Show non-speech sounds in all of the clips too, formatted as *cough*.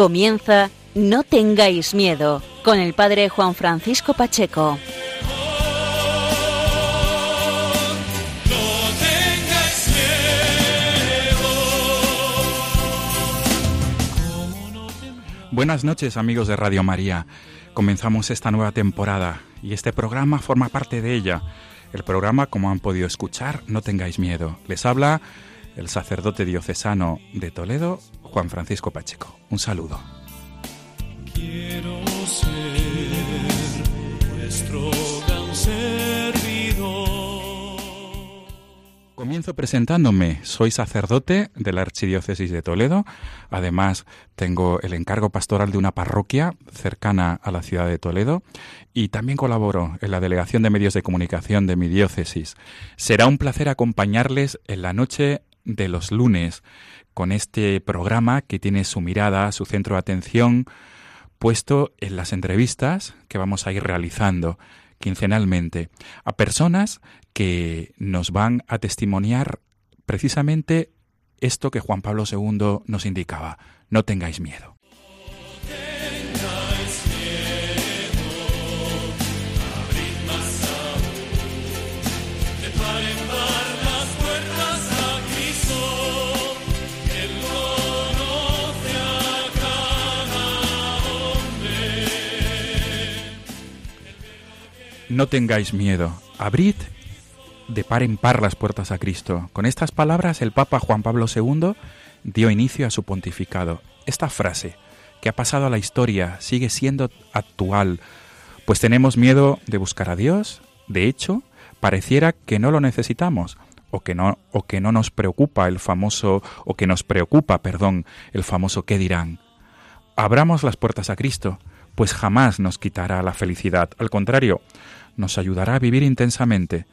Comienza No tengáis miedo con el padre Juan Francisco Pacheco. Buenas noches amigos de Radio María. Comenzamos esta nueva temporada y este programa forma parte de ella. El programa, como han podido escuchar, No tengáis miedo. Les habla el sacerdote diocesano de Toledo, Juan Francisco Pacheco. Un saludo. Quiero ser vuestro gran servidor. Comienzo presentándome. Soy sacerdote de la Archidiócesis de Toledo. Además, tengo el encargo pastoral de una parroquia cercana a la ciudad de Toledo y también colaboro en la Delegación de Medios de Comunicación de mi diócesis. Será un placer acompañarles en la noche de los lunes con este programa que tiene su mirada, su centro de atención puesto en las entrevistas que vamos a ir realizando quincenalmente a personas que nos van a testimoniar precisamente esto que Juan Pablo II nos indicaba, no tengáis miedo. No tengáis miedo, abrid de par en par las puertas a Cristo. Con estas palabras el Papa Juan Pablo II dio inicio a su pontificado. Esta frase, que ha pasado a la historia, sigue siendo actual, pues tenemos miedo de buscar a Dios. De hecho, pareciera que no lo necesitamos o que no o que no nos preocupa el famoso o que nos preocupa, perdón, el famoso qué dirán. Abramos las puertas a Cristo, pues jamás nos quitará la felicidad. Al contrario, nos ayudará a vivir intensamente.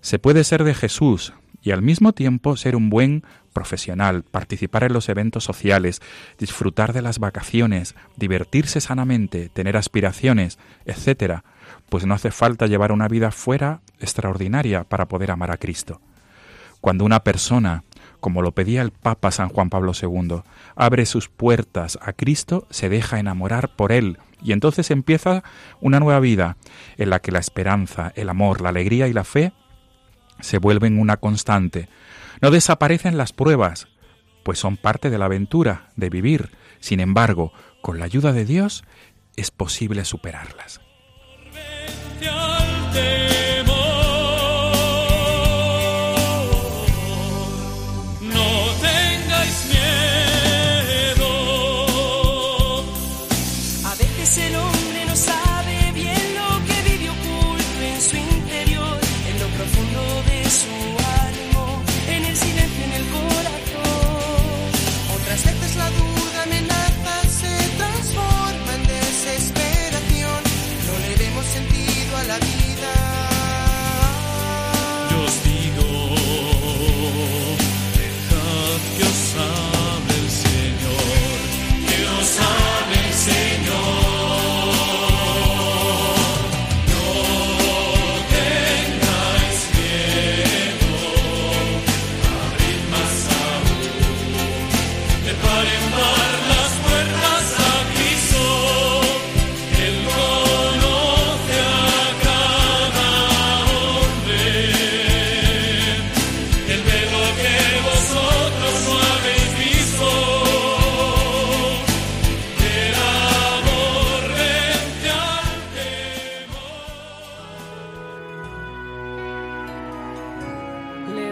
Se puede ser de Jesús y al mismo tiempo ser un buen profesional, participar en los eventos sociales, disfrutar de las vacaciones, divertirse sanamente, tener aspiraciones, etc., pues no hace falta llevar una vida fuera extraordinaria para poder amar a Cristo. Cuando una persona, como lo pedía el Papa San Juan Pablo II, abre sus puertas a Cristo, se deja enamorar por Él y entonces empieza una nueva vida en la que la esperanza, el amor, la alegría y la fe se vuelven una constante. No desaparecen las pruebas, pues son parte de la aventura de vivir. Sin embargo, con la ayuda de Dios es posible superarlas.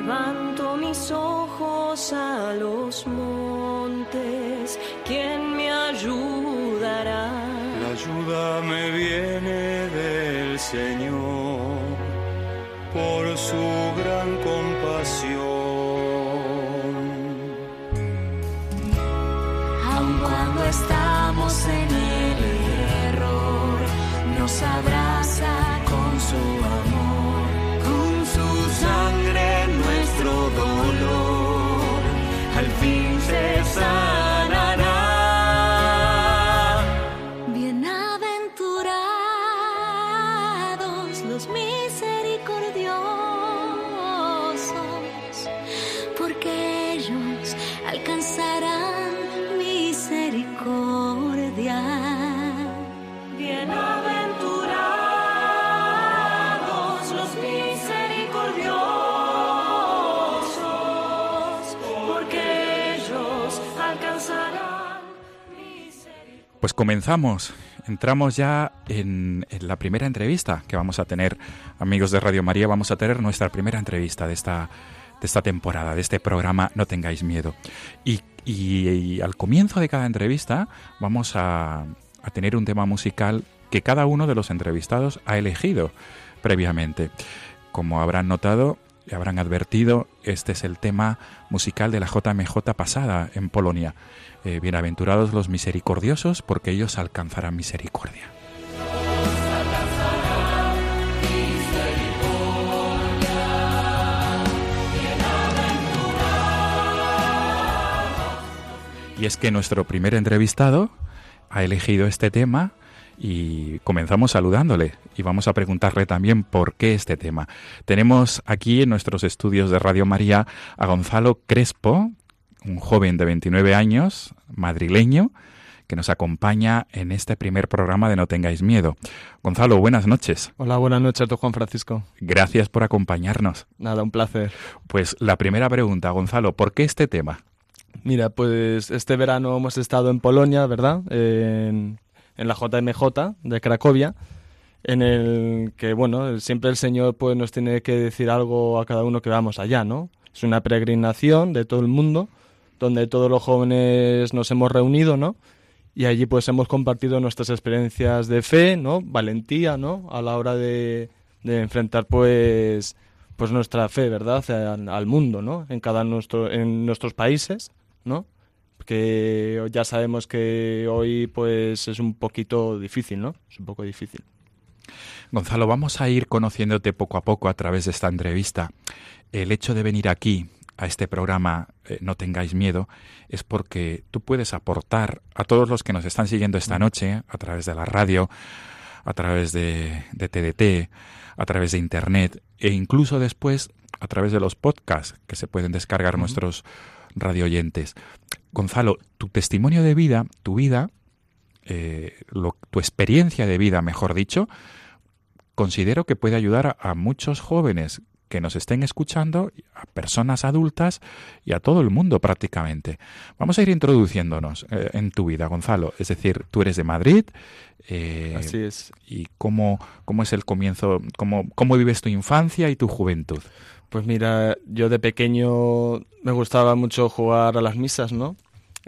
Levanto mis ojos a los montes, ¿quién me ayudará? La ayuda me viene del Señor, por su gran compasión. Aun cuando estamos en el error, no sabemos Pues comenzamos. Entramos ya en, la primera entrevista que vamos a tener, amigos de Radio María, vamos a tener nuestra primera entrevista de esta, de esta temporada, de este programa No tengáis miedo. Y, y- y al comienzo de cada entrevista vamos a, a tener un tema musical que cada uno de los entrevistados ha elegido previamente. Como habrán notado y habrán advertido, este es el tema musical de la JMJ pasada en Polonia. Eh, bienaventurados los misericordiosos, porque ellos alcanzarán misericordia. Y es que nuestro primer entrevistado ha elegido este tema y comenzamos saludándole y vamos a preguntarle también por qué este tema. Tenemos aquí en nuestros estudios de Radio María a Gonzalo Crespo, un joven de 29 años, madrileño, que nos acompaña en este primer programa de No tengáis miedo. Gonzalo, buenas noches. Hola, buenas noches, don Juan Francisco. Gracias por acompañarnos. Nada, un placer. Pues la primera pregunta, Gonzalo, ¿por qué este tema? Mira, pues este verano hemos estado en Polonia, ¿verdad? En, en la JMJ de Cracovia, en el que, bueno, siempre el Señor pues nos tiene que decir algo a cada uno que vamos allá, ¿no? Es una peregrinación de todo el mundo, donde todos los jóvenes nos hemos reunido, ¿no? Y allí pues hemos compartido nuestras experiencias de fe, ¿no? Valentía, ¿no? A la hora de, enfrentar pues pues nuestra fe, ¿verdad? Al, al mundo, ¿no? En cada nuestro en nuestros países, ¿no? Que ya sabemos que hoy pues es un poquito difícil, ¿no? Es un poco difícil. Gonzalo, vamos a ir conociéndote poco a poco a través de esta entrevista. El hecho de venir aquí a este programa eh, No tengáis miedo es porque tú puedes aportar a todos los que nos están siguiendo esta noche a través de la radio, a través de, de TDT, a través de Internet e incluso después a través de los podcasts que se pueden descargar nuestros radio oyentes. Gonzalo, tu testimonio de vida, tu vida, eh, lo- tu experiencia de vida, mejor dicho, considero que puede ayudar a, a muchos jóvenes que nos estén escuchando, a personas adultas y a todo el mundo prácticamente. Vamos a ir introduciéndonos eh, en tu vida, Gonzalo. Es decir, tú eres de Madrid. eh, Así es. ¿Y cómo, cómo es el comienzo? Cómo, ¿Cómo vives tu infancia y tu juventud? Pues mira, yo de pequeño me gustaba mucho jugar a las misas, ¿no?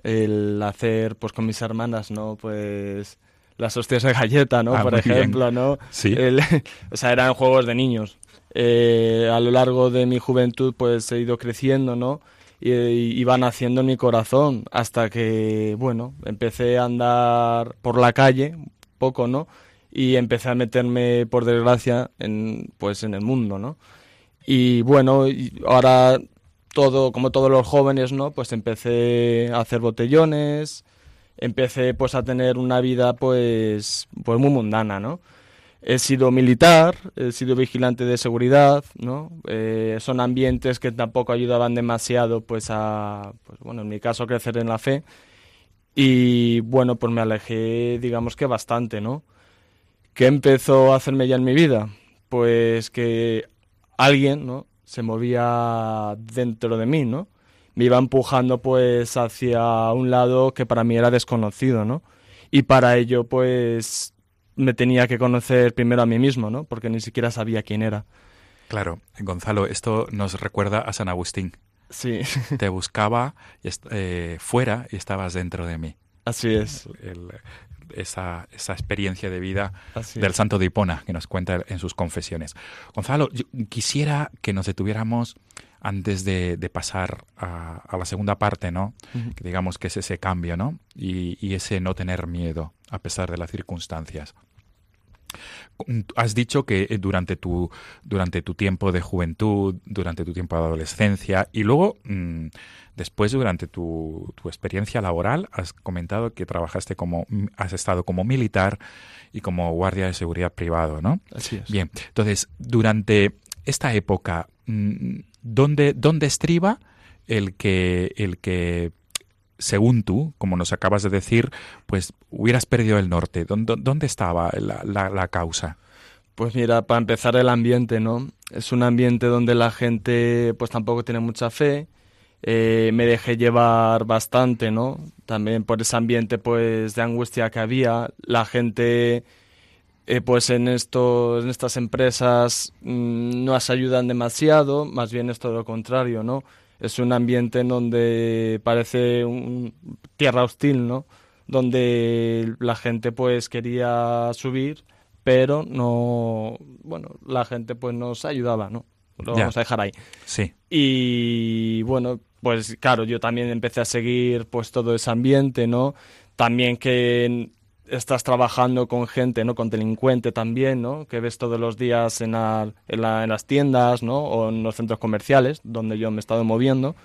El hacer, pues con mis hermanas, ¿no? Pues las hostias de galleta, ¿no? Ah, Por bien. ejemplo, ¿no? Sí. El- *laughs* o sea, eran juegos de niños. Eh, a lo largo de mi juventud, pues he ido creciendo, ¿no? Y, y iban haciendo en mi corazón hasta que, bueno, empecé a andar por la calle, un poco, ¿no? Y empecé a meterme, por desgracia, en, pues en el mundo, ¿no? Y bueno, ahora todo, como todos los jóvenes, ¿no? Pues empecé a hacer botellones, empecé pues a tener una vida pues, pues muy mundana, ¿no? He sido militar, he sido vigilante de seguridad, ¿no? Eh, son ambientes que tampoco ayudaban demasiado pues a, pues bueno, en mi caso crecer en la fe. Y bueno, pues me alejé, digamos que bastante, ¿no? ¿Qué empezó a hacerme ya en mi vida? Pues que alguien, ¿no? Se movía dentro de mí, ¿no? Me iba empujando pues hacia un lado que para mí era desconocido, ¿no? Y para ello pues me tenía que conocer primero a mí mismo, ¿no? Porque ni siquiera sabía quién era. Claro, Gonzalo, esto nos recuerda a San Agustín. Sí, *laughs* Te buscaba eh, fuera y estabas dentro de mí. así es. El- esa, esa experiencia de vida Así del es. santo de Hipona que nos cuenta en sus confesiones. Gonzalo, yo quisiera que nos detuviéramos antes de, de pasar a, a la segunda parte, ¿no? Que digamos que es ese cambio, ¿no? Y, y ese no tener miedo a pesar de las circunstancias. Has dicho que eh, durante tu, durante tu tiempo de juventud, durante tu tiempo de adolescencia y luego mm, después durante tu, tu experiencia laboral has comentado que trabajaste como, mm, has estado como militar y como guardia de seguridad privado, ¿no? Así es. Bien, entonces, durante esta época, mm, ¿dónde, dónde estriba el que, el que, según tú, como nos acabas de decir, pues hubieras perdido el norte? ¿Dónde, estaba la causa? Pues mira, para empezar el ambiente, ¿no? Es un ambiente donde la gente pues tampoco tiene mucha fe. Eh, me dejé llevar bastante, ¿no? También por ese ambiente pues de angustia que había. La gente eh, pues en estos en estas empresas mm, no se ayudan demasiado, más bien es todo lo contrario, ¿no? Es un ambiente en donde parece un tierra hostil, ¿no? Donde la gente pues quería subir, pero no, bueno, la gente pues nos ayudaba, ¿no? Lo Ya. vamos a dejar ahí. Sí, Y bueno, pues claro, yo también empecé a seguir pues todo ese ambiente, ¿no? También que estás trabajando con gente, ¿no? Con delincuente también, ¿no? Que ves todos los días en, la- en, la- en las tiendas, ¿no? O en los centros comerciales, donde yo me he estado moviendo.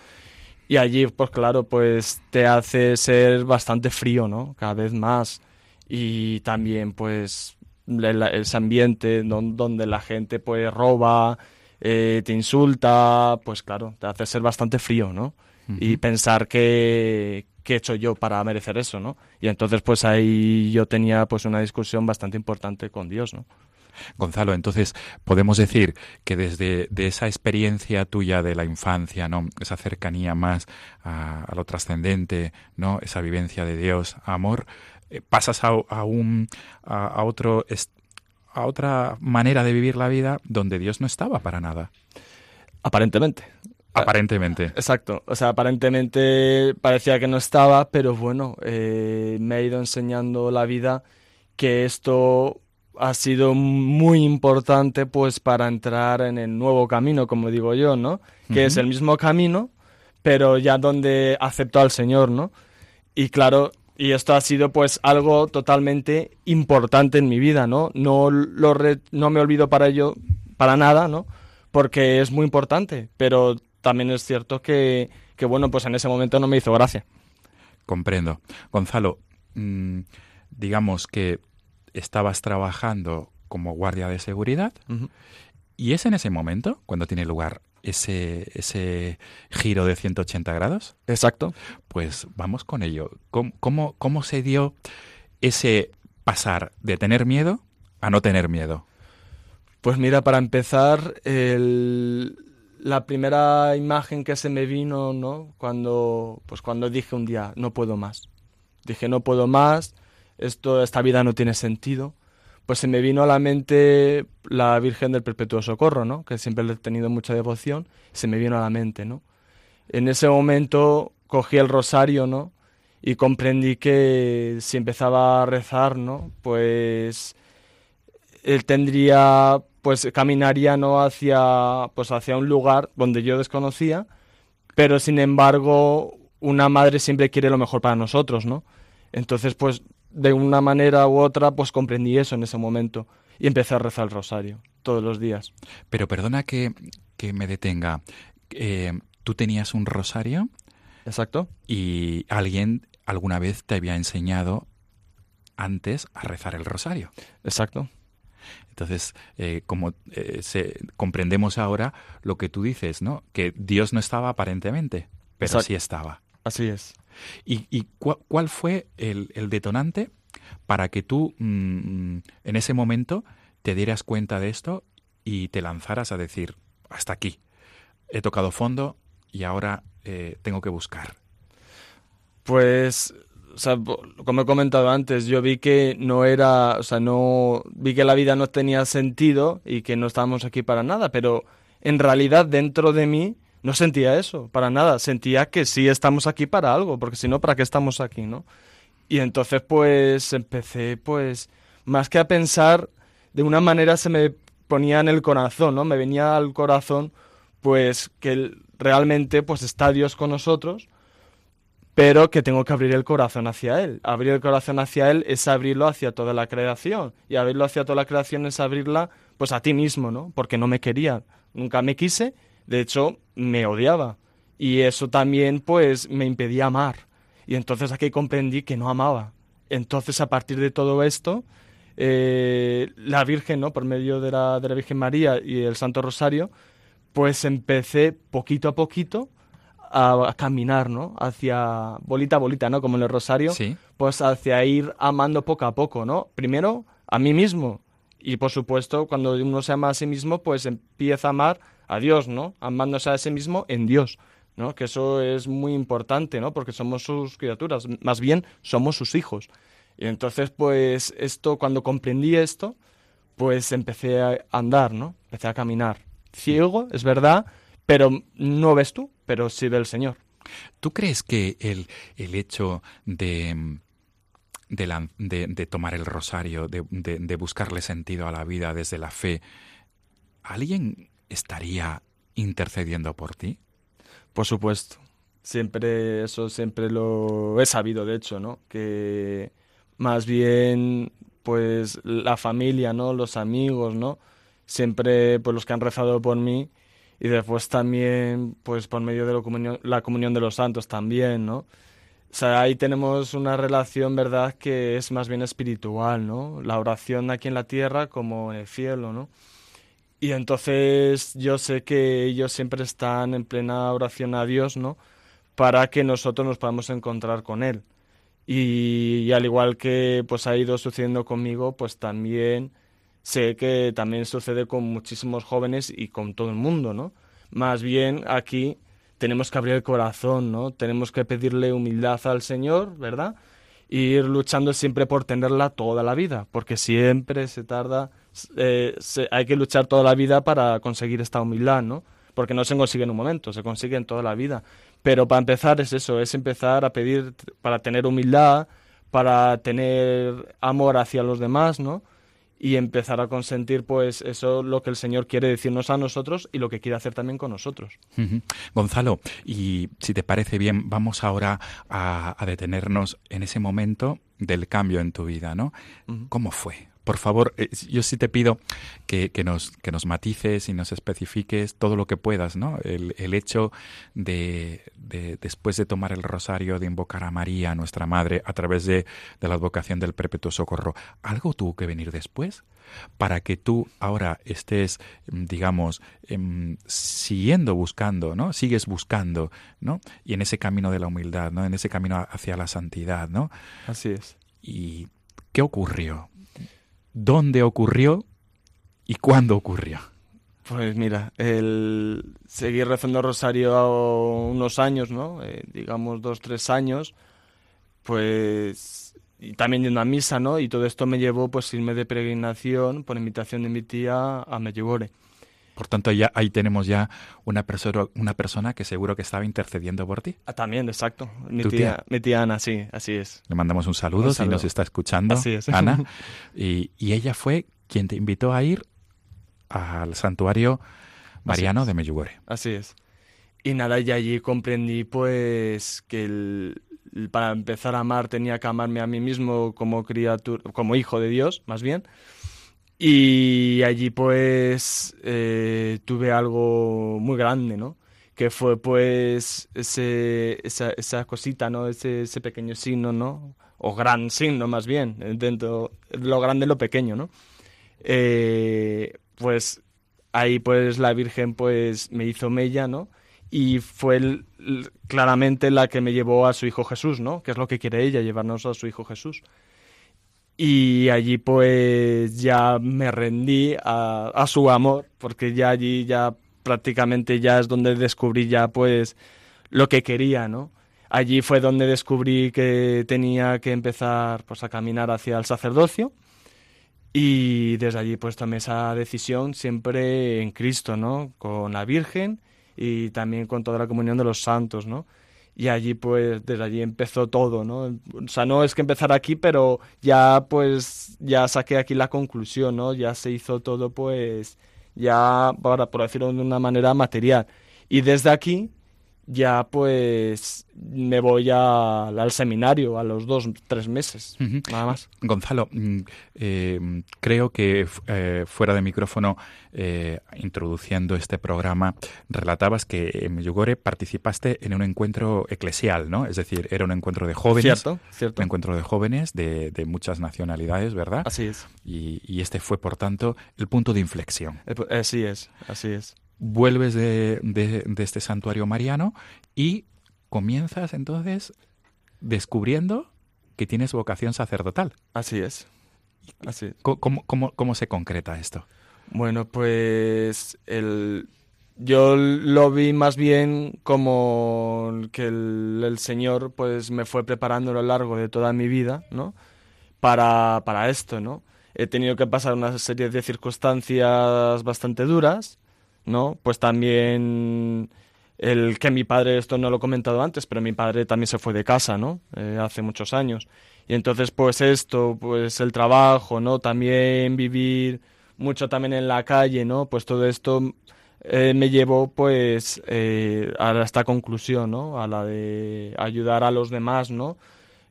Y allí, pues claro, pues te hace ser bastante frío, ¿no? Cada vez más. Y también, pues, ese ambiente don- donde la gente, pues, roba, eh, te insulta, pues claro, te hace ser bastante frío, ¿no? Y pensar que, que he hecho yo para merecer eso, ¿no? Y entonces, pues ahí yo tenía, pues, una discusión bastante importante con Dios, ¿no? Gonzalo, entonces podemos decir que desde de esa experiencia tuya de la infancia, ¿no? Esa cercanía más a, a lo trascendente, ¿no? Esa vivencia de Dios, amor, eh, pasas a, a un a, a otro a otra manera de vivir la vida donde Dios no estaba para nada, Aparentemente. Aparentemente. Exacto, o sea, aparentemente parecía que no estaba, pero bueno, eh, me ha ido enseñando la vida que esto ha sido muy importante pues para entrar en el nuevo camino, como digo yo, ¿no? Que es el mismo camino, pero ya donde aceptó al Señor, ¿no? Y claro, y esto ha sido pues algo totalmente importante en mi vida, ¿no? No, lo re- no me olvido para ello, para nada, ¿no? Porque es muy importante, pero también es cierto que, que, bueno, pues en ese momento no me hizo gracia. Comprendo. Gonzalo, mm, digamos que estabas trabajando como guardia de seguridad y es en ese momento cuando tiene lugar ese, ese giro de 180 grados. Exacto. Pues vamos con ello. ¿Cómo, cómo, cómo se dio ese pasar de tener miedo a no tener miedo? Pues mira, para empezar, el- la primera imagen que se me vino, ¿no? Cuando, pues cuando dije un día, no puedo más. Dije, no puedo más, esto, esta vida no tiene sentido. Pues se me vino a la mente la Virgen del Perpetuo Socorro, ¿no? Que siempre le he tenido mucha devoción, se me vino a la mente, ¿no? En ese momento cogí el rosario, ¿no? Y comprendí que si empezaba a rezar, ¿no? Pues él tendría pues caminaría no hacia pues hacia un lugar donde yo desconocía pero sin embargo una madre siempre quiere lo mejor para nosotros no entonces pues de una manera u otra pues comprendí eso en ese momento y empecé a rezar el rosario todos los días. Pero perdona que, que me detenga. Eh, ¿Tú tenías un rosario exacto. Y alguien alguna vez te había enseñado antes a rezar el rosario? exacto Entonces, eh, como eh, se- comprendemos ahora lo que tú dices, ¿no? Que Dios no estaba aparentemente, pero Exacto. sí estaba. así es ¿Y, cuál fue el, el detonante para que tú mm, en ese momento te dieras cuenta de esto y te lanzaras a decir, hasta aquí, he tocado fondo y ahora eh, tengo que buscar? Pues, como he comentado antes, yo vi que no era, o sea, no, vi que la vida no tenía sentido y que no estábamos aquí para nada, pero en realidad dentro de mí no sentía eso, para nada, sentía que sí estamos aquí para algo, porque si no, ¿para qué estamos aquí, no? Y entonces pues empecé pues más que a pensar, de una manera se me ponía en el corazón, ¿no? Me venía al corazón pues que realmente pues está Dios con nosotros, pero que tengo que abrir el corazón hacia Él. Abrir el corazón hacia Él es abrirlo hacia toda la creación, y abrirlo hacia toda la creación es abrirla pues a ti mismo, ¿no? Porque no me quería, nunca me quise, de hecho me odiaba, y eso también pues me impedía amar. Y entonces aquí comprendí que no amaba. Entonces a partir de todo esto, eh, la Virgen, ¿no? Por medio de la, de la Virgen María y el Santo Rosario, pues empecé poquito a poquito a, a caminar, ¿no? Hacia bolita a bolita, ¿no? Como en el Rosario, Sí. pues hacia ir amando poco a poco, ¿no? Primero a mí mismo y por supuesto cuando uno se ama a sí mismo, pues empieza a amar a Dios, ¿no? Amándose a sí mismo en Dios, ¿no? Que eso es muy importante, ¿no? Porque somos sus criaturas, más bien somos sus hijos. Y entonces, pues esto, cuando comprendí esto, pues empecé a andar, ¿no? Empecé a caminar. Ciego, es verdad, pero no ves tú, pero sí ve el Señor. ¿Tú crees que el, el hecho de, de, de- de tomar el rosario, de, de- de buscarle sentido a la vida desde la fe, alguien estaría intercediendo por ti? Por supuesto. Siempre, eso siempre lo he sabido, de hecho, ¿no? Que más bien, pues, la familia, ¿no? Los amigos, ¿no? Siempre, pues, los que han rezado por mí y después también, pues, por medio de la comunión, de los santos también, ¿no? O sea, ahí tenemos una relación, ¿verdad?, que es más bien espiritual, ¿no? La oración aquí en la tierra como en el cielo, ¿no? Y entonces yo sé que ellos siempre están en plena oración a Dios, ¿no? Para que nosotros nos podamos encontrar con Él. Y, y al igual que pues ha ido sucediendo conmigo, pues también sé que también sucede con muchísimos jóvenes y con todo el mundo, ¿no? Más bien aquí tenemos que abrir el corazón, ¿no? Tenemos que pedirle humildad al Señor, ¿verdad? Ir luchando siempre por tenerla toda la vida, porque siempre se tarda, eh, hay que luchar toda la vida para conseguir esta humildad, ¿no? Porque no se consigue en un momento, se consigue en toda la vida. Pero para empezar es eso, es empezar a pedir para tener humildad, para tener amor hacia los demás, ¿no? Y empezar a consentir, pues, eso lo que el Señor quiere decirnos a nosotros y lo que quiere hacer también con nosotros. Gonzalo, y si te parece bien, vamos ahora a, a detenernos en ese momento del cambio en tu vida, ¿no? ¿Cómo fue? Por favor, eh, yo sí te pido que, que nos, que nos matices y nos especifiques todo lo que puedas, ¿no? El, el hecho de, de, después de tomar el rosario, de invocar a María, nuestra Madre, a través de, de la advocación del perpetuo socorro, ¿algo tuvo que venir después? Para que tú ahora estés, mm, digamos, em, siguiendo buscando, ¿no? Sigues buscando, ¿no? Y en ese camino de la humildad, ¿no? En ese camino hacia la santidad, ¿no? Así es. ¿Y qué ocurrió? ¿Dónde ocurrió? ¿Y cuándo ocurrió? Pues mira, el seguir rezando rosario unos años, ¿no? Eh, digamos dos, tres años, pues y también yendo a misa, ¿no? Y todo esto me llevó pues irme de peregrinación por invitación de mi tía a Medjugorje. Por tanto, ya ahí tenemos ya una persona, una persona que seguro que estaba intercediendo por ti. Ah, también, exacto. Mi ¿Tu tía, tía? mi tía Ana, sí, así es. Le mandamos un saludo, Un si nos está escuchando, Así es. Ana. *laughs* Y, y ella fue quien te invitó a ir al santuario mariano de Medjugorje. Así es. Y nada, y allí comprendí pues que el- para empezar a amar tenía que amarme a mí mismo como criatura, como hijo de Dios, más bien. Y allí pues eh, tuve algo muy grande, ¿no? Que fue pues ese, esa, cosita, ¿no? Ese, pequeño signo, ¿no? O gran signo más bien, dentro, lo grande lo pequeño, ¿no? Eh, pues ahí pues la Virgen pues me hizo mella, ¿no? Y fue claramente la que me llevó a su hijo Jesús, ¿no? Que es lo que quiere ella, llevarnos a su hijo Jesús. Y allí pues ya me rendí a, a su amor, porque ya allí ya prácticamente ya es donde descubrí ya pues lo que quería, ¿no? Allí fue donde descubrí que tenía que empezar pues a caminar hacia el sacerdocio y desde allí pues tomé esa decisión siempre en Cristo, ¿no? Con la Virgen y también con toda la comunión de los santos, ¿no? Y allí pues desde allí empezó todo, ¿no? O sea, no es que empezar aquí, pero ya pues ya saqué aquí la conclusión, ¿no? Ya se hizo todo pues ya para por decirlo de una manera material. Y desde aquí ya pues me voy a- al seminario a los dos, tres meses, nada más. Gonzalo, mm, eh, creo que eh, fuera de micrófono, eh, introduciendo este programa, relatabas que en Medjugorje participaste en un encuentro eclesial, ¿no? Es decir, era un encuentro de jóvenes. Cierto, cierto. Un encuentro de jóvenes de, de muchas nacionalidades, ¿verdad? Así es. Y, y este fue, por tanto, el punto de inflexión. Pues, Así es, así es. Vuelves de, de- de este santuario mariano y comienzas entonces descubriendo que tienes vocación sacerdotal. Así es. Así es. ¿Cómo, cómo, cómo se concreta esto? Bueno, pues el, yo lo vi más bien como que el, el Señor pues me fue preparando a lo largo de toda mi vida, ¿no? Para, para esto, ¿no? He tenido que pasar una serie de circunstancias bastante duras, ¿no? Pues también el que mi padre, esto no lo he comentado antes, pero mi padre también se fue de casa, ¿no? Eh, hace muchos años. Y entonces, pues esto, pues el trabajo, ¿no? También vivir mucho también en la calle, ¿no? Pues todo esto eh, me llevó, pues, eh, a esta conclusión, ¿no? A la de ayudar a los demás, ¿no?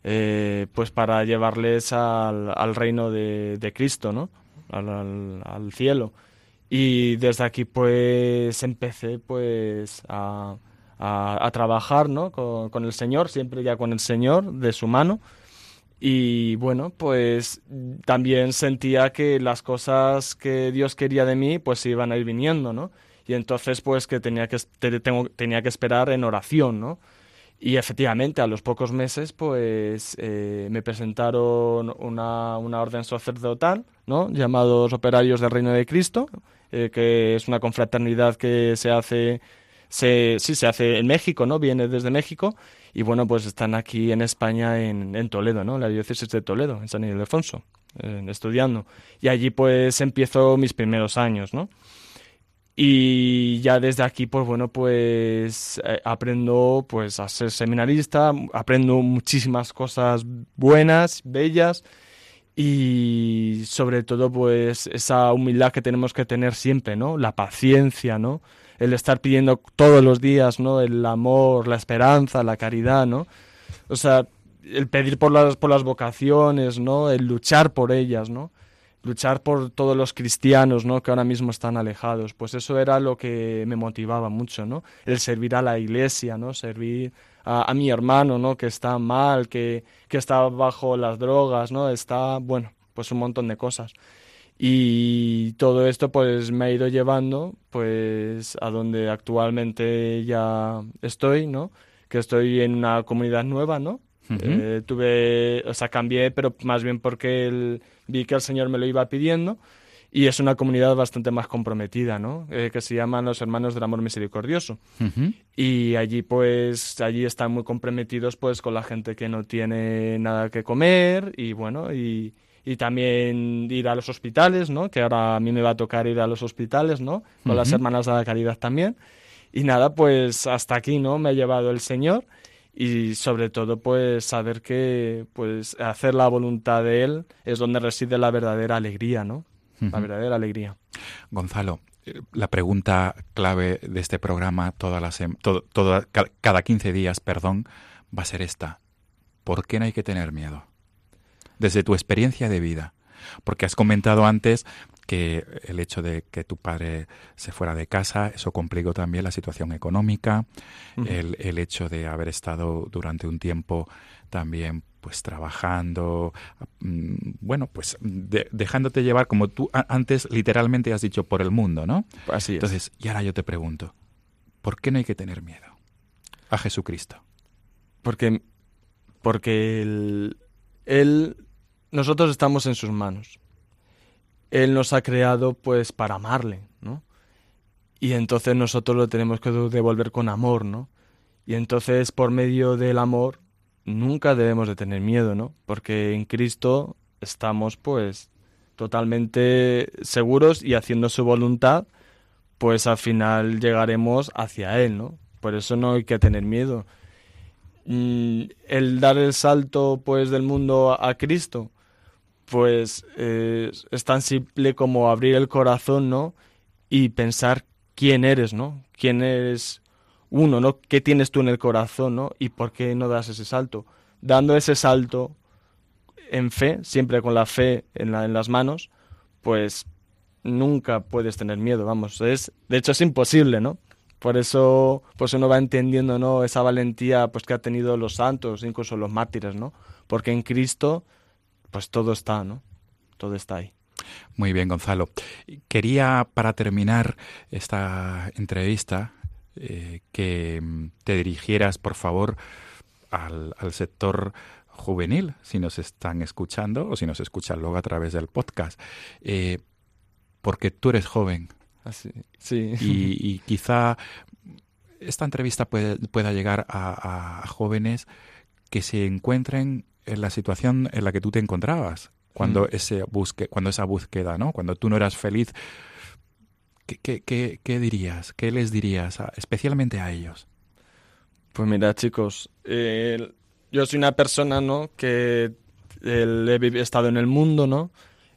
Eh, pues para llevarles al, al reino de, de Cristo, ¿no? Al, al- al cielo. Y desde aquí, pues, empecé, pues, a, a- trabajar, ¿no? Con, con el Señor, siempre ya con el Señor, de su mano. Y bueno, pues también sentía que las cosas que Dios quería de mí, pues iban a ir viniendo, ¿no? Y entonces, pues que tenía que, te- tengo- tenía que esperar en oración, ¿no? Y efectivamente, a los pocos meses, pues eh, me presentaron una, una orden sacerdotal, ¿no? Llamados Operarios del Reino de Cristo, eh, que es una confraternidad que se hace, se, sí, se hace en México, ¿no? Viene desde México. Y bueno, pues están aquí en España, en, en Toledo, ¿no? La diócesis de Toledo, en San Ildefonso, eh, estudiando. Y allí pues empiezo mis primeros años, ¿no? Y ya desde aquí, pues bueno, pues eh, aprendo pues a ser seminarista, aprendo muchísimas cosas buenas, bellas y sobre todo pues esa humildad que tenemos que tener siempre, ¿no? La paciencia, ¿no? El estar pidiendo todos los días, ¿no? El amor, la esperanza, la caridad, ¿no? O sea, el pedir por las, por las vocaciones, ¿no? El luchar por ellas, ¿no? Luchar por todos los cristianos, ¿no? Que ahora mismo están alejados. Pues eso era lo que me motivaba mucho, ¿no? El servir a la iglesia, ¿no? Servir a, a mi hermano, ¿no? Que está mal, que, que está bajo las drogas, ¿no? Está, bueno, pues un montón de cosas. Y todo esto pues me ha ido llevando pues a donde actualmente ya estoy, ¿no? Que estoy en una comunidad nueva, ¿no? Eh, tuve, o sea, cambié, pero más bien porque el- vi que el Señor me lo iba pidiendo y es una comunidad bastante más comprometida, ¿no? Eh, que se llaman los Hermanos del Amor Misericordioso. Y allí, pues, allí están muy comprometidos, pues, con la gente que no tiene nada que comer y, bueno, y, y también ir a los hospitales, ¿no? Que ahora a mí me va a tocar ir a los hospitales, ¿no? Con las. Hermanas de la Caridad también. Y nada, pues, hasta aquí, ¿no? Me ha llevado el Señor y sobre todo pues saber que pues hacer la voluntad de él es donde reside la verdadera alegría, ¿no? La verdadera alegría. Gonzalo, la pregunta clave de este programa toda la sem- todo- toda- ca- cada 15 días, perdón, va a ser esta. ¿Por qué no hay que tener miedo? Desde tu experiencia de vida. Porque has comentado antes que el hecho de que tu padre se fuera de casa, eso complicó también la situación económica, el, el hecho de haber estado durante un tiempo también pues trabajando, mm, bueno, pues de- dejándote llevar como tú antes literalmente has dicho por el mundo, ¿no? Así es. Entonces, y ahora yo te pregunto, ¿por qué no hay que tener miedo a Jesucristo? Porque, porque él, él- nosotros estamos en sus manos. Él nos ha creado pues para amarle, ¿no? Y entonces nosotros lo tenemos que devolver con amor, ¿no? Y entonces por medio del amor nunca debemos de tener miedo, ¿no? Porque en Cristo estamos pues totalmente seguros y haciendo su voluntad, pues al final llegaremos hacia Él, ¿no? Por eso no hay que tener miedo. mm, el dar el salto pues del mundo a, a Cristo, pues eh, es tan simple como abrir el corazón, ¿no? Y pensar quién eres, ¿no? Quién eres uno, ¿no? ¿Qué tienes tú en el corazón, ¿no? Y por qué no das ese salto. Dando ese salto en fe, siempre con la fe en, la- en las manos, pues nunca puedes tener miedo, vamos. Es, de hecho, es imposible, ¿no? Por eso, pues uno va entendiendo, ¿no? Esa valentía, pues que ha tenido los santos, incluso los mártires, ¿no? Porque en Cristo, pues todo está, ¿no? Todo está ahí. Muy bien, Gonzalo. Quería, para terminar esta entrevista, eh, que mm, te dirigieras, por favor, al, al sector juvenil, si nos están escuchando o si nos escuchan luego a través del podcast. Eh, porque tú eres joven Así, sí. y, *laughs* y quizá esta entrevista puede- pueda llegar a jóvenes que se encuentren en la situación en la que tú te encontrabas cuando Mm. ese busque, cuando esa búsqueda, ¿no? Cuando tú no eras feliz. ¿Qué, qué, qué- qué dirías? ¿Qué les dirías? a- especialmente a ellos. Pues mira, chicos, eh, yo soy una persona, ¿no? Que eh, he estado en el mundo, ¿no?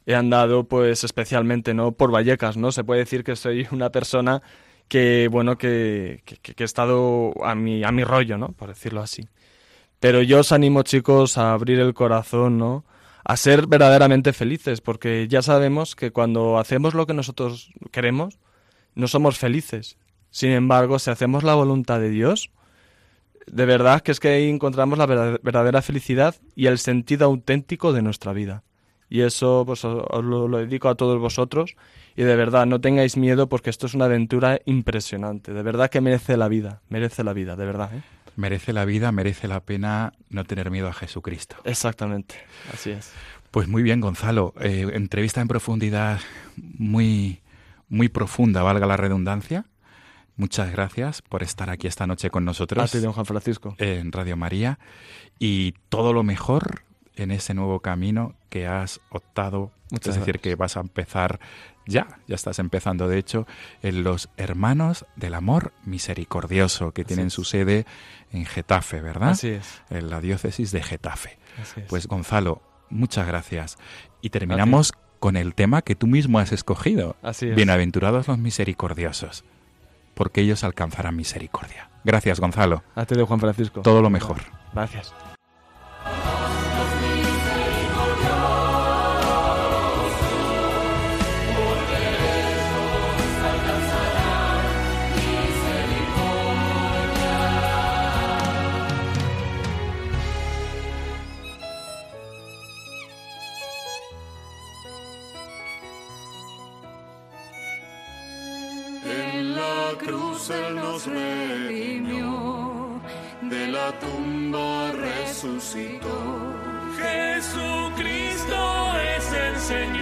He andado, pues, especialmente, ¿no? Por Vallecas, ¿no? Se puede decir que soy una persona que, bueno, que, que, que he estado a mi, a mi rollo, ¿no? Por decirlo así. Pero yo os animo, chicos, a abrir el corazón, ¿no? A ser verdaderamente felices, porque ya sabemos que cuando hacemos lo que nosotros queremos, no somos felices. Sin embargo, si hacemos la voluntad de Dios, de verdad que es que ahí encontramos la verdad- verdadera felicidad y el sentido auténtico de nuestra vida. Y eso pues, os lo, lo dedico a todos vosotros. Y de verdad, no tengáis miedo porque esto es una aventura impresionante. De verdad que merece la vida, merece la vida, de verdad. ¿eh? Merece la vida, merece la pena no tener miedo a Jesucristo. Exactamente, así es. Pues muy bien, Gonzalo. Eh, entrevista en profundidad muy, muy profunda, valga la redundancia. Muchas gracias por estar aquí esta noche con nosotros A ti, don Juan Francisco. en Radio María y todo lo mejor en ese nuevo camino que has optado. Muchas es decir, gracias. que vas a empezar ya, ya estás empezando de hecho, en los Hermanos del Amor Misericordioso que tienen es. su sede en Getafe, ¿verdad? Así es. En la diócesis de Getafe. Así es. Pues Gonzalo, muchas gracias. Y terminamos con el tema que tú mismo has escogido. Así es. Bienaventurados los misericordiosos, porque ellos alcanzarán misericordia. Gracias, Gonzalo. A ti, Juan Francisco. Todo lo mejor. Gracias. Nos redimió, de la tumba resucitó. Jesucristo es el Señor.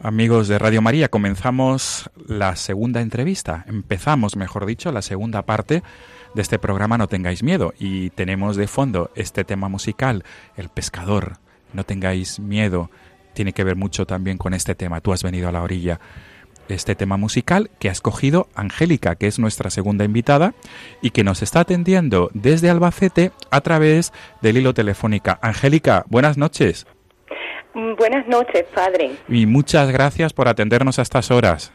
Amigos de Radio María, comenzamos la segunda entrevista. Empezamos, mejor dicho, la segunda parte de este programa No tengáis miedo y tenemos de fondo este tema musical, El pescador. No tengáis miedo. Tiene que ver mucho también con este tema. Tú has venido a la orilla. Este tema musical que ha escogido Angélica, que es nuestra segunda invitada y que nos está atendiendo desde Albacete a través del hilo telefónica. Angélica, buenas noches. Buenas noches, padre. Y muchas gracias por atendernos a estas horas.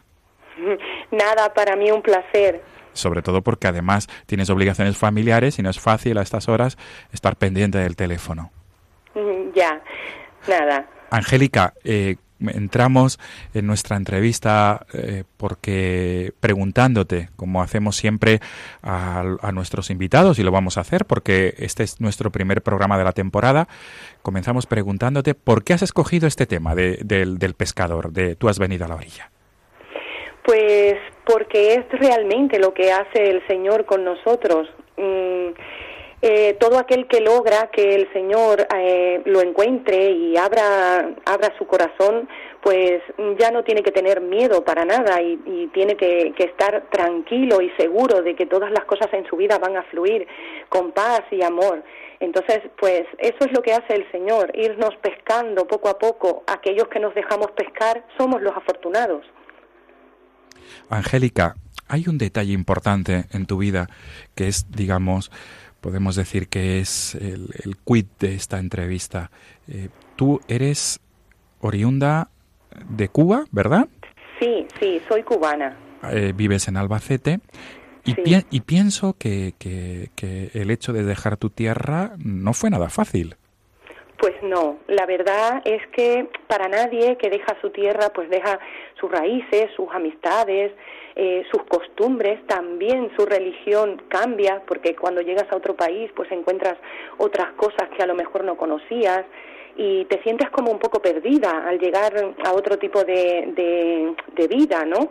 *laughs* Nada, para mí un placer. Sobre todo porque además tienes obligaciones familiares y no es fácil a estas horas estar pendiente del teléfono. Mm, Ya, nada. Angélica, eh, entramos en nuestra entrevista eh, porque preguntándote, como hacemos siempre a, a nuestros invitados, y lo vamos a hacer porque este es nuestro primer programa de la temporada, comenzamos preguntándote por qué has escogido este tema de- del, del pescador, de tú has venido a la orilla. Pues porque es realmente lo que hace el Señor con nosotros. Mm, eh, todo aquel que logra que el Señor eh, lo encuentre y abra, abra su corazón, pues ya no tiene que tener miedo para nada y, tiene que, que estar tranquilo y seguro de que todas las cosas en su vida van a fluir con paz y amor. Entonces, pues eso es lo que hace el Señor, irnos pescando poco a poco. Aquellos que nos dejamos pescar somos los afortunados. Angélica, hay un detalle importante en tu vida que es, digamos, podemos decir que es el, el quid de esta entrevista. Eh, tú eres oriunda de Cuba, ¿verdad? Sí, sí, soy cubana. Eh, vives en Albacete. Y, Sí. pi- y pienso que, que- que el hecho de dejar tu tierra no fue nada fácil. Pues no, la verdad es que para nadie que deja su tierra, pues deja sus raíces, sus amistades, eh, sus costumbres, también su religión cambia, porque cuando llegas a otro país, pues encuentras otras cosas que a lo mejor no conocías y te sientes como un poco perdida al llegar a otro tipo de, de, de vida, ¿no?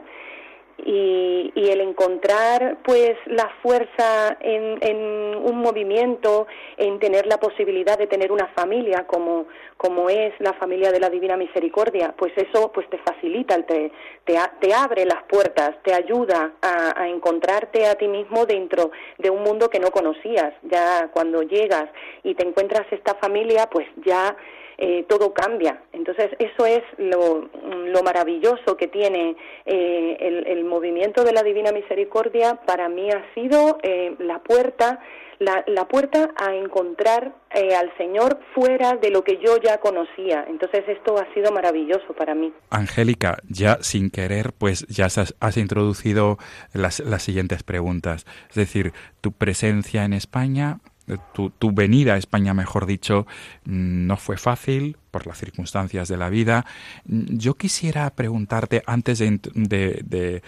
Y, y el encontrar pues la fuerza en, en un movimiento, en tener la posibilidad de tener una familia como, como es la familia de la Divina Misericordia, pues eso pues te facilita, te, te, te abre las puertas, te ayuda a, a encontrarte a ti mismo dentro de un mundo que no conocías. Ya cuando llegas y te encuentras esta familia, pues ya eh, todo cambia. Entonces, eso es lo, lo maravilloso que tiene eh, el, movimiento de la Divina Misericordia. Para mí ha sido eh, la puerta, la, puerta a encontrar eh, al Señor fuera de lo que yo ya conocía. Entonces, esto ha sido maravilloso para mí. Angélica, ya sin querer, pues ya has, introducido las, las siguientes preguntas. Es decir, tu presencia en España, tu, tu venida a España, mejor dicho, mm, no fue fácil por las circunstancias de la vida. Mm, Yo quisiera preguntarte, antes de, de- de-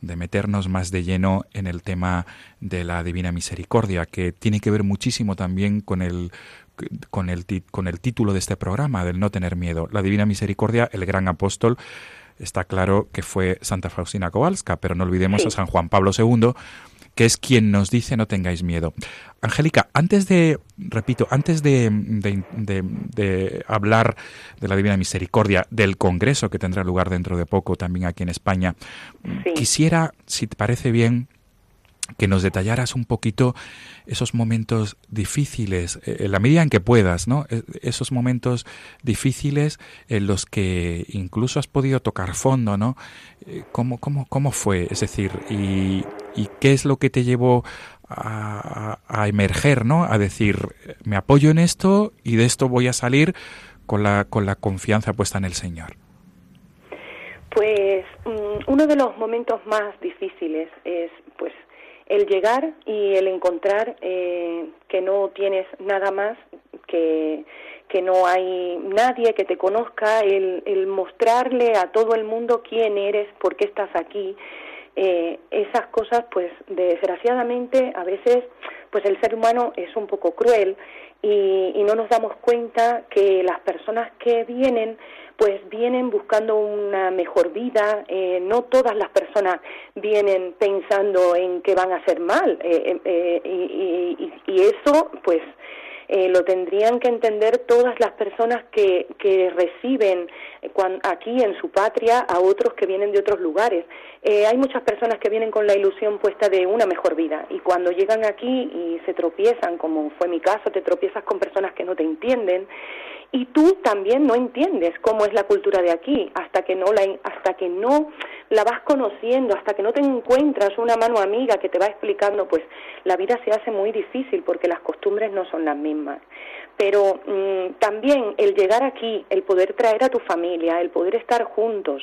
de meternos más de lleno en el tema de la Divina Misericordia, que tiene que ver muchísimo también con el, con el, con el título de este programa, del no tener miedo. La Divina Misericordia, el gran apóstol, está claro que fue Santa Faustina Kowalska, pero no olvidemos Sí. a San Juan Pablo II, que es quien nos dice no tengáis miedo. Angélica, antes de, repito, antes de, de- de- de hablar de la Divina Misericordia, del Congreso que tendrá lugar dentro de poco también aquí en España, Sí. quisiera, si te parece bien, que nos detallaras un poquito esos momentos difíciles, eh, en la medida en que puedas, ¿no? Eh, Esos momentos difíciles en los que incluso has podido tocar fondo, ¿no? Eh, ¿Cómo, cómo, cómo fue? Es decir, y, y qué es lo que te llevó a, a- emerger, ¿no? A decir, me apoyo en esto y de esto voy a salir con la, con la confianza puesta en el Señor. Pues mm, uno de los momentos más difíciles es pues el llegar y el encontrar eh, que no tienes nada más, que, que no hay nadie que te conozca, el, el mostrarle a todo el mundo quién eres, por qué estás aquí. Eh, esas cosas, pues desgraciadamente a veces, pues el ser humano es un poco cruel y, y no nos damos cuenta que las personas que vienen pues vienen buscando una mejor vida, eh, no todas las personas vienen pensando en que van a hacer mal, eh, eh, eh, y, y- y eso pues eh, lo tendrían que entender todas las personas que, que reciben eh, aquí en su patria a otros que vienen de otros lugares. Eh, hay muchas personas que vienen con la ilusión puesta de una mejor vida y cuando llegan aquí y se tropiezan, como fue mi caso, te tropiezas con personas que no te entienden y tú también no entiendes cómo es la cultura de aquí hasta que no la hasta que no la vas conociendo hasta que no te encuentras una mano amiga que te va explicando pues la vida se hace muy difícil porque las costumbres no son las mismas pero mm, también el llegar aquí el poder traer a tu familia el poder estar juntos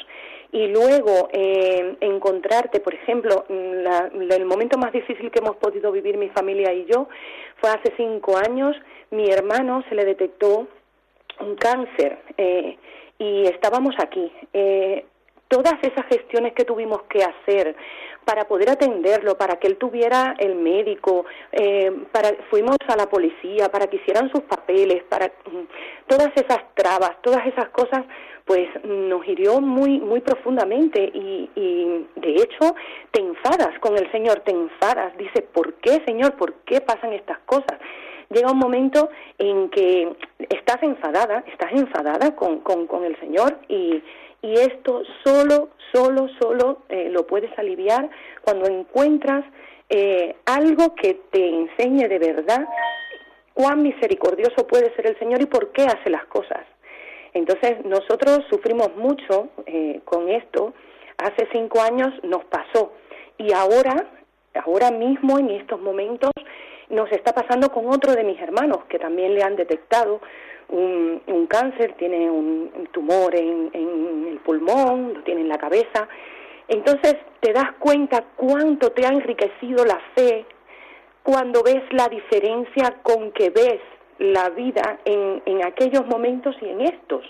y luego eh, encontrarte, por ejemplo, mm, la- el momento más difícil que hemos podido vivir mi familia y yo fue hace cinco años. Mi hermano se le detectó un cáncer eh, y estábamos aquí. Eh, todas esas gestiones que tuvimos que hacer para poder atenderlo, para que él tuviera el médico, eh, para fuimos a la policía para que hicieran sus papeles, para mm, todas esas trabas, todas esas cosas, pues nos hirió muy muy profundamente y, y de hecho te enfadas con el Señor, te enfadas, dice, ¿por qué Señor? ¿Por qué pasan estas cosas? Llega un momento en que estás enfadada, estás enfadada con, con, el Señor y, y esto solo, solo, solo eh, lo puedes aliviar cuando encuentras eh, algo que te enseñe de verdad cuán misericordioso puede ser el Señor y por qué hace las cosas. Entonces nosotros sufrimos mucho eh, con esto, hace cinco años nos pasó y ahora, ahora mismo en estos momentos nos está pasando con otro de mis hermanos que también le han detectado un, cáncer, tiene un, un tumor en, en el pulmón, lo tiene en la cabeza. Entonces te das cuenta cuánto te ha enriquecido la fe cuando ves la diferencia con que ves la vida en, en aquellos momentos y en estos.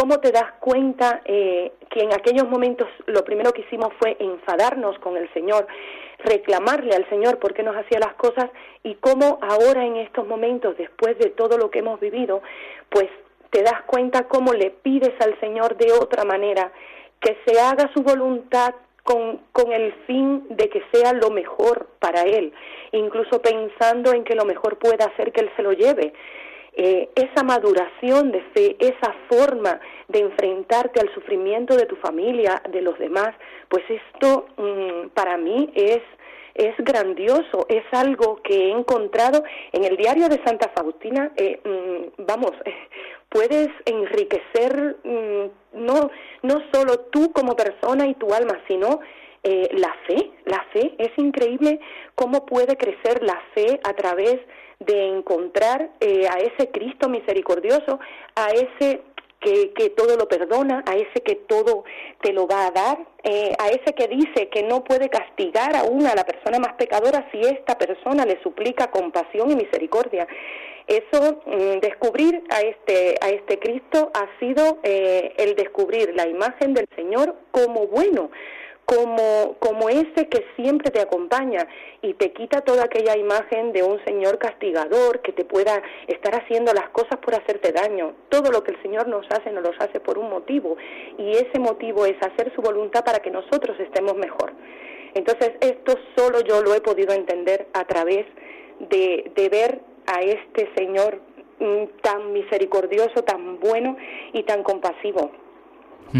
¿Cómo te das cuenta eh, que en aquellos momentos lo primero que hicimos fue enfadarnos con el Señor, reclamarle al Señor por qué nos hacía las cosas y cómo ahora en estos momentos, después de todo lo que hemos vivido, pues te das cuenta cómo le pides al Señor de otra manera, que se haga su voluntad con, con, el fin de que sea lo mejor para él, incluso pensando en que lo mejor pueda hacer que él se lo lleve. Eh, esa maduración de fe, esa forma de enfrentarte al sufrimiento de tu familia, de los demás, pues esto mmm, para mí es es grandioso, es algo que he encontrado en el diario de Santa Faustina, eh, mmm, vamos, *laughs* puedes enriquecer mmm, no, no solo tú como persona y tu alma, sino eh, la fe, la fe, es increíble cómo puede crecer la fe a través de encontrar eh, a ese Cristo misericordioso, a ese que, que, todo lo perdona, a ese que todo te lo va a dar, eh, a ese que dice que no puede castigar aún a la persona más pecadora si esta persona le suplica compasión y misericordia. Eso, mm, descubrir a este, a este Cristo ha sido eh, el descubrir la imagen del Señor como bueno, como, como ese que siempre te acompaña y te quita toda aquella imagen de un Señor castigador que te pueda estar haciendo las cosas por hacerte daño. Todo lo que el Señor nos hace, nos los hace por un motivo y ese motivo es hacer su voluntad para que nosotros estemos mejor. Entonces, esto solo yo lo he podido entender a través de, de ver a este Señor tan misericordioso, tan bueno y tan compasivo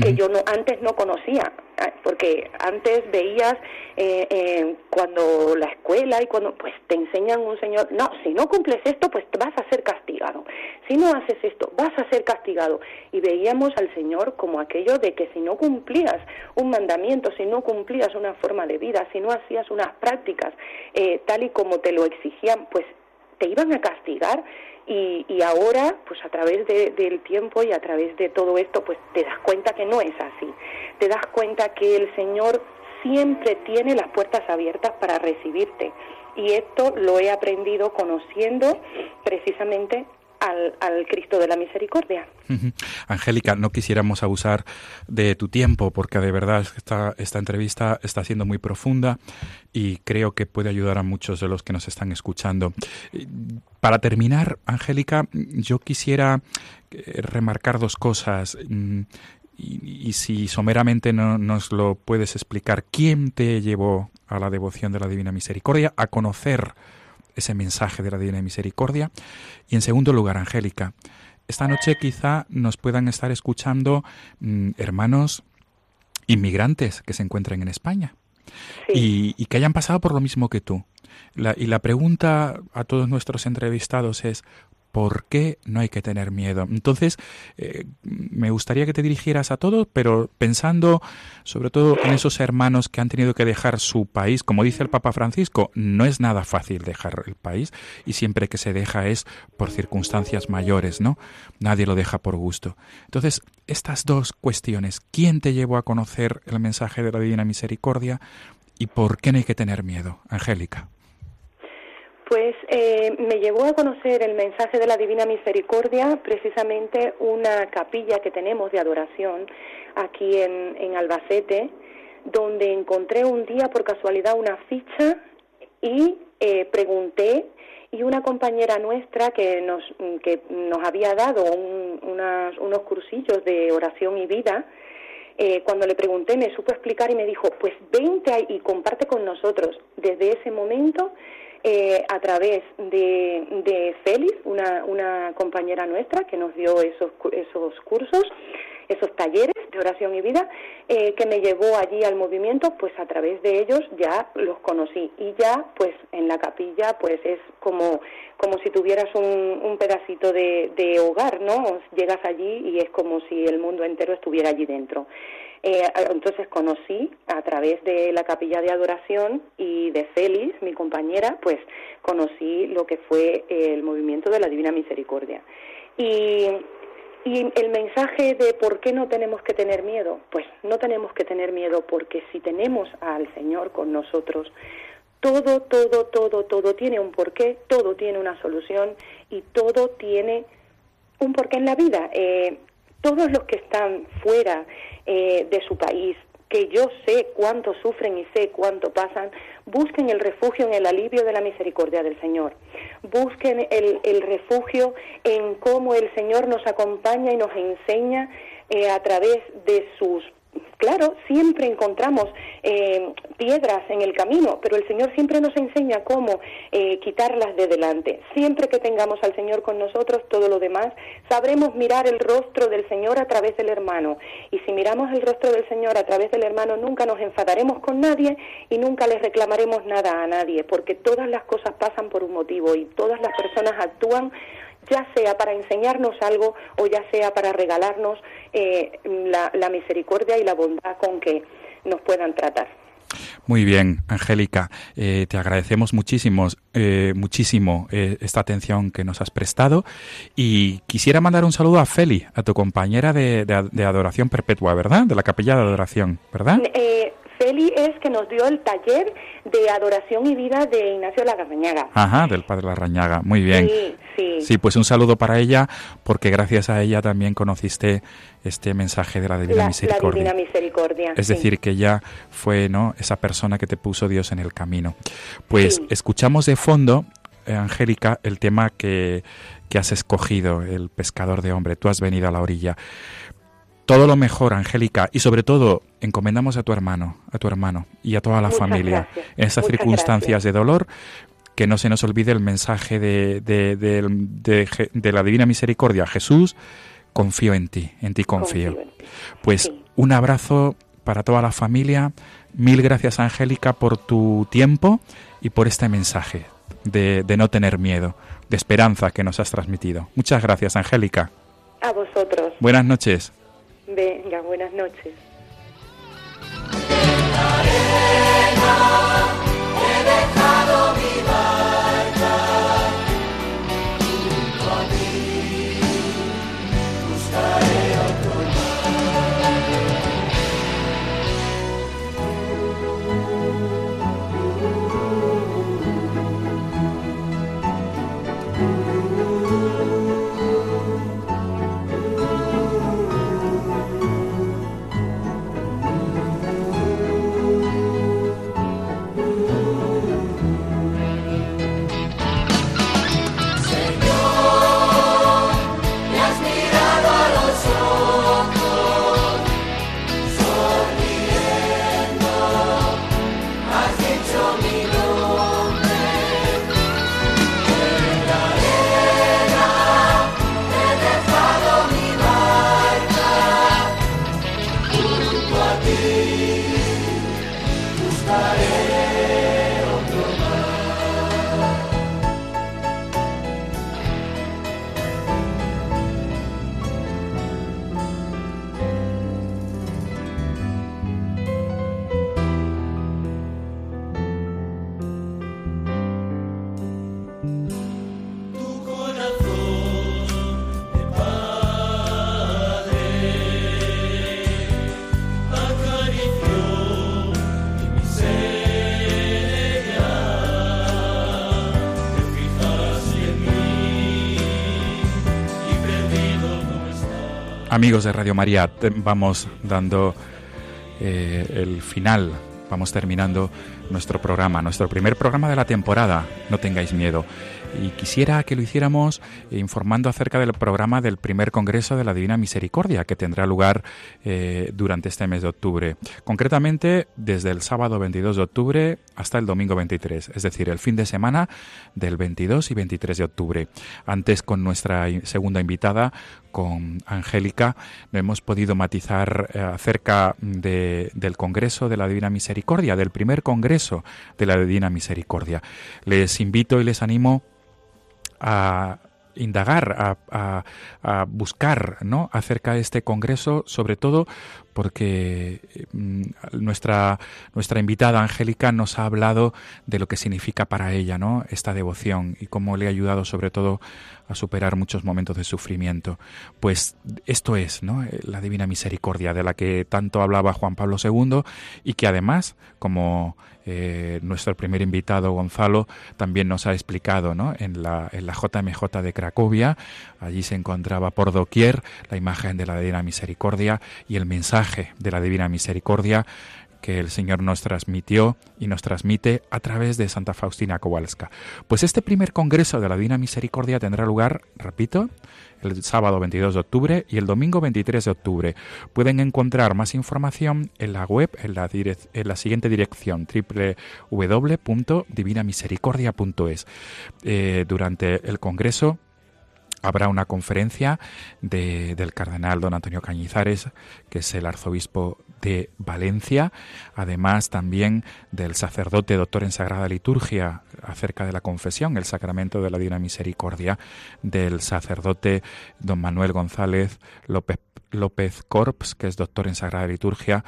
que yo no antes no conocía porque antes veías eh, eh, cuando la escuela y cuando pues te enseñan un señor no si no cumples esto pues vas a ser castigado. Si no haces esto vas a ser castigado y veíamos al señor como aquello de que si no cumplías un mandamiento si no cumplías una forma de vida si no hacías unas prácticas eh, tal y como te lo exigían pues te iban a castigar y, y, ahora, pues a través de, del tiempo y a través de todo esto, pues te das cuenta que no es así. Te das cuenta que el Señor siempre tiene las puertas abiertas para recibirte. Y esto lo he aprendido conociendo precisamente al, Cristo de la Misericordia. Angélica, no quisiéramos abusar de tu tiempo porque de verdad esta, esta entrevista está siendo muy profunda y creo que puede ayudar a muchos de los que nos están escuchando. Para terminar, Angélica, yo quisiera eh, remarcar dos cosas. Y, y, si someramente no nos lo puedes explicar, ¿quién te llevó a la devoción de la Divina Misericordia, a conocer ese mensaje de la Divina Misericordia. Y en segundo lugar, Angélica, esta noche quizá nos puedan estar escuchando mm, hermanos inmigrantes que se encuentren en España y, y que hayan pasado por lo mismo que tú. La- y la pregunta a todos nuestros entrevistados es, ¿por qué no hay que tener miedo? Entonces, eh, me gustaría que te dirigieras a todos, pero pensando sobre todo en esos hermanos que han tenido que dejar su país. Como dice el Papa Francisco, no es nada fácil dejar el país y siempre que se deja es por circunstancias mayores, ¿no? Nadie lo deja por gusto. Entonces, estas dos cuestiones, ¿quién te llevó a conocer el mensaje de la Divina Misericordia y por qué no hay que tener miedo? Angélica. Pues eh, me llevó a conocer el mensaje de la Divina Misericordia precisamente una capilla que tenemos de adoración aquí en, en Albacete, donde encontré un día por casualidad una ficha y eh, pregunté y una compañera nuestra que nos, que nos había dado un- unas- unos cursillos de oración y vida, eh, cuando le pregunté me supo explicar y me dijo, pues vente y comparte con nosotros. Desde ese momento, eh, a través de, de Félix, una, una compañera nuestra que nos dio esos, esos cursos, esos talleres de oración y vida, eh, que me llevó allí al movimiento, pues a través de ellos ya los conocí. Y ya, pues en la capilla, pues es como, como si tuvieras un, un pedacito de, de hogar, ¿no? Llegas allí y es como si el mundo entero estuviera allí dentro. Eh, entonces conocí a través de la capilla de adoración y de Félix, mi compañera, pues conocí lo que fue el movimiento de la Divina Misericordia. Y, y el mensaje de por qué no tenemos que tener miedo, pues no tenemos que tener miedo porque si tenemos al Señor con nosotros, todo, todo, todo, todo tiene un porqué, todo tiene una solución y todo tiene un porqué en la vida. Eh, todos los que están fuera eh, de su país, que yo sé cuánto sufren y sé cuánto pasan, busquen el refugio en el alivio de la misericordia del Señor. Busquen el, el refugio en cómo el Señor nos acompaña y nos enseña eh, a través de sus Claro, siempre encontramos eh, piedras en el camino, pero el Señor siempre nos enseña cómo eh, quitarlas de delante. Siempre que tengamos al Señor con nosotros, todo lo demás, sabremos mirar el rostro del Señor a través del hermano. Y si miramos el rostro del Señor a través del hermano, nunca nos enfadaremos con nadie y nunca le reclamaremos nada a nadie, porque todas las cosas pasan por un motivo y todas las personas actúan ya sea para enseñarnos algo o ya sea para regalarnos eh, la, la misericordia y la bondad con que nos puedan tratar. Muy bien, Angélica, eh, te agradecemos muchísimo, eh, muchísimo eh, esta atención que nos has prestado y quisiera mandar un saludo a Feli, a tu compañera de, de- de adoración perpetua, ¿verdad? De la capilla de adoración, ¿verdad? Feli es que nos dio el taller de adoración y vida de Ignacio Lagarreñaga. Ajá, del Padre Larrañaga, muy bien. Sí, sí. Sí, pues un saludo para ella, porque gracias a ella también conociste este mensaje de la Divina la, la Misericordia. Divina Misericordia. Es sí. decir, que ella fue ¿no? esa persona que te puso Dios en el camino. Pues Sí. escuchamos de fondo, eh, Angélica, el tema que, que has escogido, el pescador de hombre. Tú has venido a la orilla. Todo lo mejor, Angélica, y sobre todo encomendamos a tu hermano, a tu hermano y a toda la Muchas familia gracias, en estas muchas circunstancias gracias. de dolor. Que no se nos olvide el mensaje de, de- de- de Je- de la Divina Misericordia. Jesús, confío en ti, en ti confío. Confío en ti. Pues Sí. un abrazo para toda la familia. Mil gracias, Angélica, por tu tiempo y por este mensaje de, de no tener miedo, de esperanza que nos has transmitido. Muchas gracias, Angélica. A vosotros. Buenas noches. Venga, buenas noches. Amigos de Radio María, vamos dando eh, el final, vamos terminando nuestro programa, nuestro primer programa de la temporada. No tengáis miedo y quisiera que lo hiciéramos informando acerca del programa del primer Congreso de la Divina Misericordia que tendrá lugar eh, durante este mes de octubre. Concretamente, desde el sábado 22 de octubre hasta el domingo 23, es decir, el fin de semana del 22 y 23 de octubre. Antes, con nuestra segunda invitada, con Angélica, hemos podido matizar eh, acerca del Congreso de la Divina Misericordia, del primer Congreso de la Divina Misericordia. Les invito y les animo a indagar, a, buscar ¿no? acerca de este congreso, sobre todo porque mm, nuestra, nuestra invitada Angélica nos ha hablado de lo que significa para ella ¿no? esta devoción y cómo le ha ayudado sobre todo a superar muchos momentos de sufrimiento. Pues esto es ¿no? la divina misericordia de la que tanto hablaba Juan Pablo II y que además, como eh, nuestro primer invitado Gonzalo también nos ha explicado ¿no? en, la, en la JMJ de Cracovia. Allí se encontraba por doquier la imagen de la Divina Misericordia y el mensaje de la Divina Misericordia que el Señor nos transmitió y nos transmite a través de Santa Faustina Kowalska. Pues este primer congreso de la Divina Misericordia tendrá lugar, repito, el sábado 22 de octubre y el domingo 23 de octubre. Pueden encontrar más información en la web en la, en la siguiente dirección www.divinamisericordia.es. Eh, durante el Congreso habrá una conferencia del cardenal don Antonio Cañizares, que es el arzobispo de Valencia, además también del sacerdote doctor en Sagrada Liturgia acerca de la confesión, el sacramento de la Divina Misericordia, del sacerdote don Manuel González López, López Corps, que es doctor en Sagrada Liturgia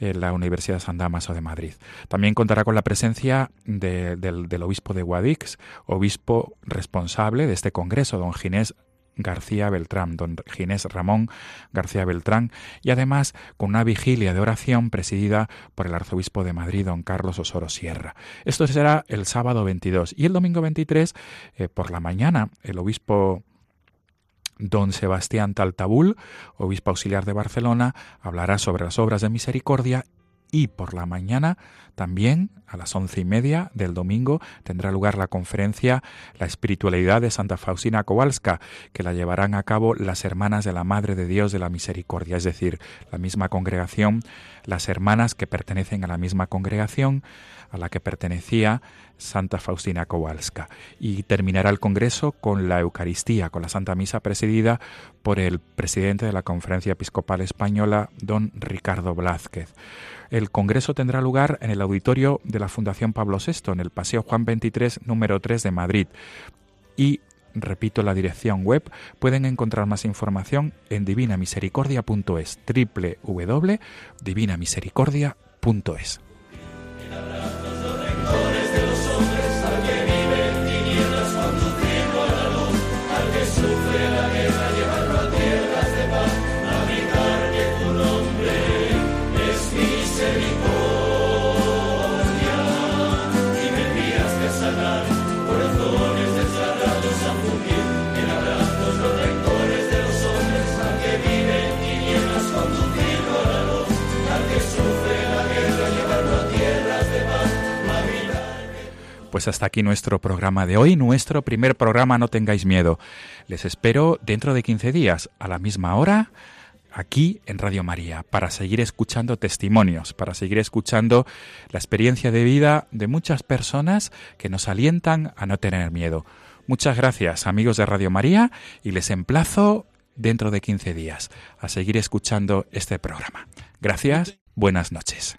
en la Universidad de San Damaso de Madrid. También contará con la presencia del, del obispo de Guadix, obispo responsable de este congreso, don Ginés García Beltrán, don Ginés Ramón García Beltrán, y además con una vigilia de oración presidida por el arzobispo de Madrid, don Carlos Osoro Sierra. Esto será el sábado 22 y el domingo 23 eh, por la mañana el obispo Don Sebastián Taltabul, obispo auxiliar de Barcelona, hablará sobre las obras de misericordia y por la mañana también a las once y media del domingo tendrá lugar la conferencia La espiritualidad de Santa Faustina Kowalska, que la llevarán a cabo las hermanas de la Madre de Dios de la Misericordia, es decir, la misma congregación, las hermanas que pertenecen a la misma congregación a la que pertenecía Santa Faustina Kowalska. Y terminará el Congreso con la Eucaristía, con la Santa Misa presidida por el presidente de la Conferencia Episcopal Española, don Ricardo Blázquez. El Congreso tendrá lugar en el auditorio de la Fundación Pablo VI, en el Paseo Juan 23, número 3 de Madrid. Y repito la dirección web, pueden encontrar más información en divinamisericordia.es, www.divinamisericordia.es. Pues hasta aquí nuestro programa de hoy, nuestro primer programa No tengáis miedo. Les espero dentro de 15 días, a la misma hora, aquí en Radio María, para seguir escuchando testimonios, para seguir escuchando la experiencia de vida de muchas personas que nos alientan a no tener miedo. Muchas gracias amigos de Radio María y les emplazo dentro de 15 días a seguir escuchando este programa. Gracias, buenas noches.